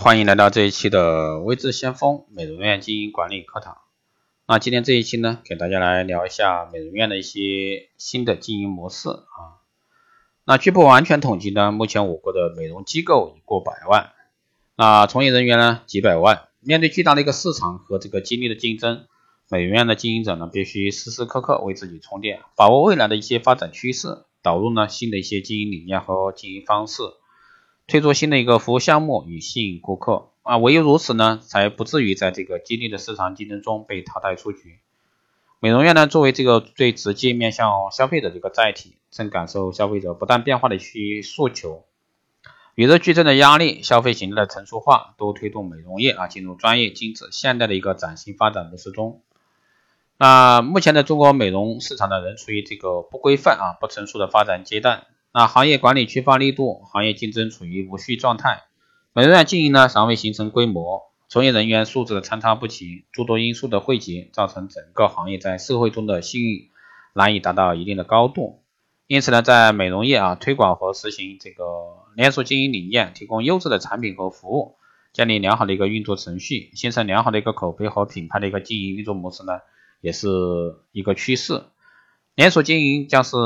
欢迎来到这一期的微智先锋美容院经营管理课堂。那今天这一期呢，给大家来聊一下美容院的一些新的经营模式啊。那据不完全统计呢，目前我国的美容机构已过百万，那从业人员呢几百万。面对巨大的一个市场和这个激烈的竞争，美容院的经营者呢必须时时刻刻为自己充电，把握未来的一些发展趋势，导入呢新的一些经营理念和经营方式。推出新的一个服务项目以吸引顾客啊，唯有如此呢，才不至于在这个激烈的市场竞争中被淘汰出局。美容院呢，作为这个最直接面向消费者的一个载体，正感受消费者不断变化的需诉求，与日俱增的压力，消费形态的成熟化，都推动美容业啊进入专业、精致、现代的一个崭新发展模式中。那目前的中国美容市场呢，仍处于这个不规范啊、不成熟的发展阶段。那行业管理缺乏力度，行业竞争处于无序状态，美容院经营呢尚未形成规模，从业人员素质的参差不齐，诸多因素的汇集，造成整个行业在社会中的信誉难以达到一定的高度。因此呢，在美容业啊推广和实行这个连锁经营理念，提供优质的产品和服务，建立良好的一个运作程序，形成良好的一个口碑和品牌的一个经营运作模式呢，也是一个趋势。连锁经营将是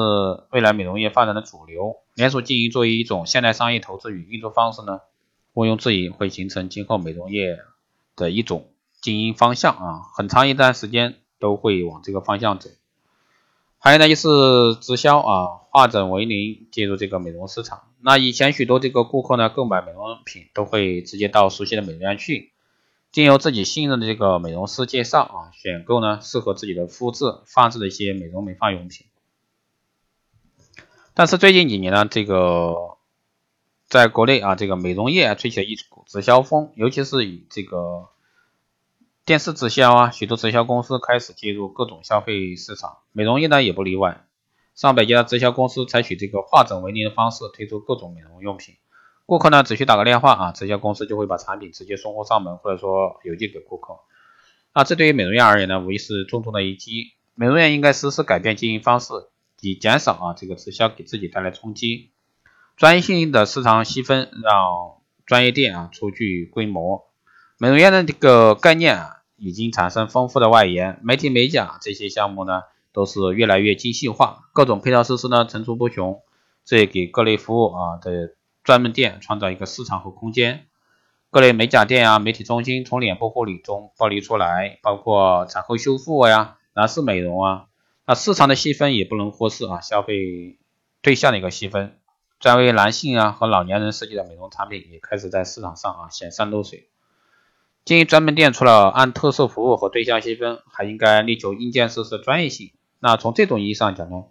未来美容业发展的主流。连锁经营作为一种现代商业投资与运作方式呢，毋庸置疑会形成今后美容业的一种经营方向啊，很长一段时间都会往这个方向走。还有呢，就是直销啊，化整为零进入这个美容市场。那以前许多这个顾客呢，购买美容品都会直接到熟悉的美容院去。经由自己信任的这个美容师介绍啊，选购呢适合自己的肤质、发质的一些美容美发用品。但是最近几年呢，这个在国内啊，这个美容业吹起了一股直销风，尤其是以这个电视直销啊，许多直销公司开始介入各种消费市场，美容业呢也不例外。上百家直销公司采取这个化整为零的方式推出各种美容用品。顾客呢只需打个电话啊，直销公司就会把产品直接送货上门，或者说邮寄给顾客。啊，这对于美容院而言呢，无疑是重重的一击。美容院应该实施改变经营方式，以减少啊这个直销给自己带来冲击。专业性的市场细分，让专业店啊初具规模。美容院的这个概念啊，已经产生丰富的外延，美体美甲这些项目呢，都是越来越精细化，各种配套设施呢层出不穷，这也给各类服务啊的。专门店创造一个市场和空间，各类美甲店啊、美体中心从脸部护理中剥离出来，包括产后修复呀、男士美容啊，那市场的细分也不能忽视啊，消费对象的一个细分，专为男性啊和老年人设计的美容产品也开始在市场上啊显山露水。经营专门店除了按特色服务和对象细分，还应该力求硬件设施专业性。那从这种意义上讲呢？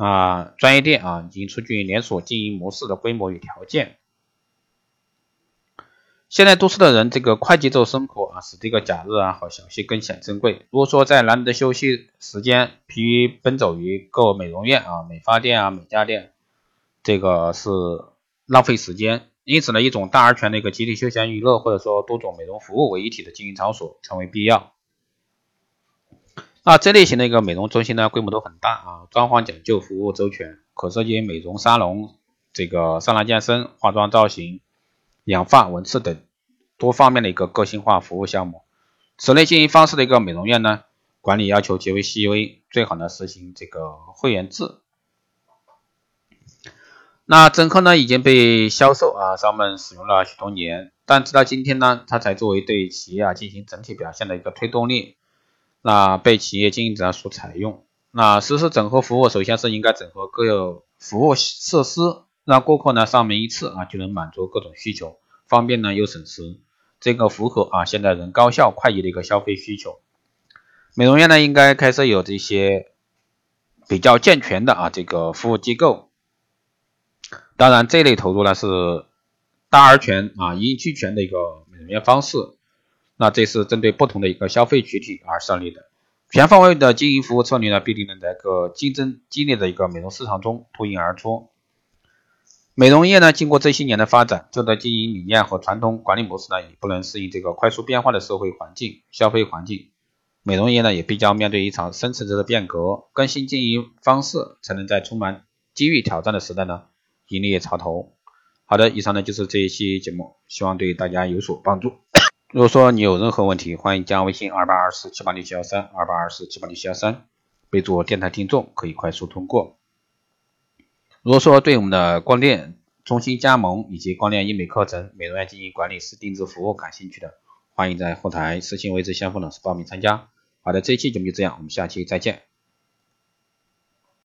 啊，专业店啊，已经出具连锁经营模式的规模与条件。现在都市的人这个快节奏生活啊，使这个假日啊和小息更显珍贵。如果说在难得休息时间疲于奔走于各美容院啊、美发店啊、美甲店，这个是浪费时间。因此呢，一种大而全的一个集体休闲娱乐，或者说多种美容服务为一体的经营场所成为必要。那这类型的一个美容中心呢，规模都很大啊，装潢讲究，服务周全，可设计美容沙龙、这个桑拿健身、化妆造型、养发、纹刺等多方面的一个个性化服务项目。此类经营方式的一个美容院呢，管理要求极为细微，最好呢实行这个会员制。那整合呢已经被销售啊商们使用了许多年，但直到今天呢，它才作为对企业啊进行整体表现的一个推动力。那被企业经营者所采用，那实施整合服务，首先是应该整合各有服务设施，让顾客呢上门一次啊就能满足各种需求，方便呢又省时，这个符合啊现代人高效快捷的一个消费需求。美容院呢应该开设有这些比较健全的啊这个服务机构，当然这类投入呢是大而全啊一应俱全的一个美容院方式。那这是针对不同的一个消费群体而设立的全方位的经营服务策略呢，必定能在个竞争激烈的一个美容市场中脱颖而出。美容业呢，经过这些年的发展，旧的经营理念和传统管理模式呢，已不能适应这个快速变化的社会环境、消费环境。美容业呢，也必将面对一场深层次的变革，更新经营方式，才能在充满机遇挑战的时代呢，引领潮头。好的，以上呢就是这一期节目，希望对大家有所帮助。如果说你有任何问题，欢迎加微信二八二四七八六七幺三二八二四七八六七幺三，备注电台听众，可以快速通过。如果说对我们的光电中心加盟以及光电医美课程、美容院经营管理师定制服务感兴趣的，欢迎在后台私信位置先锋老师报名参加。好的，这一期节目就这样，我们下期再见。